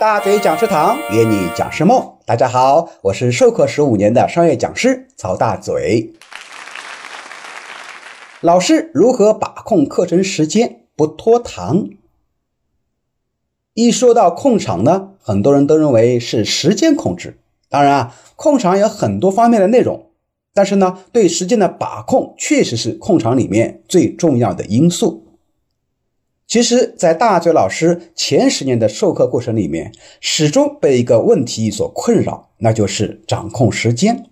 大嘴讲师堂约你讲师梦，大家好，我是授课十五年的商业讲师曹大嘴。老师如何把控课程时间不拖堂？一说到控场呢，很多人都认为是时间控制。当然啊，控场有很多方面的内容，但是呢，对时间的把控确实是控场里面最重要的因素。其实，在大嘴老师前十年的授课过程里面，始终被一个问题所困扰，那就是掌控时间。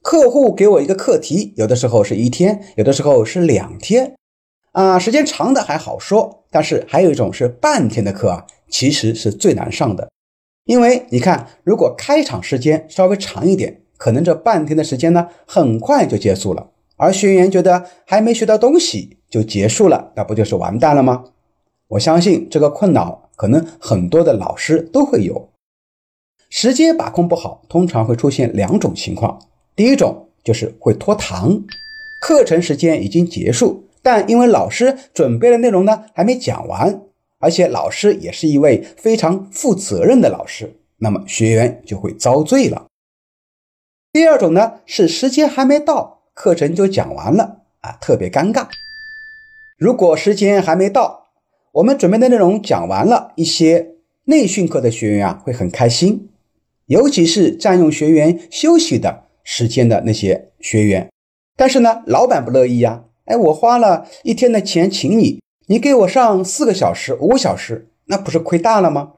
客户给我一个课题，有的时候是一天，有的时候是两天，啊，时间长的还好说，但是还有一种是半天的课啊，其实是最难上的。因为你看，如果开场时间稍微长一点，可能这半天的时间呢，很快就结束了。而学员觉得还没学到东西就结束了，那不就是完蛋了吗？我相信这个困扰可能很多的老师都会有。时间把控不好，通常会出现两种情况。第一种就是会拖堂，课程时间已经结束，但因为老师准备的内容呢还没讲完，而且老师也是一位非常负责任的老师，那么学员就会遭罪了。第二种呢是时间还没到。课程就讲完了啊，特别尴尬。如果时间还没到，我们准备的内容讲完了，一些内训课的学员啊会很开心，尤其是占用学员休息的时间的那些学员。但是呢，老板不乐意呀，哎，我花了一天的钱请你，你给我上四个小时、五个小时，那不是亏大了吗？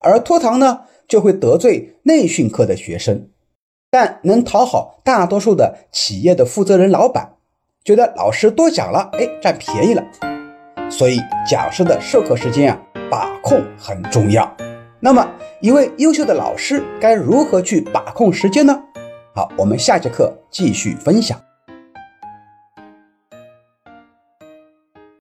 而拖堂呢，就会得罪内训课的学生。但能讨好大多数的企业的负责人老板，觉得老师多讲了，哎，占便宜了。所以讲师的授课时间啊，把控很重要。那么，一位优秀的老师该如何去把控时间呢？好，我们下节课继续分享。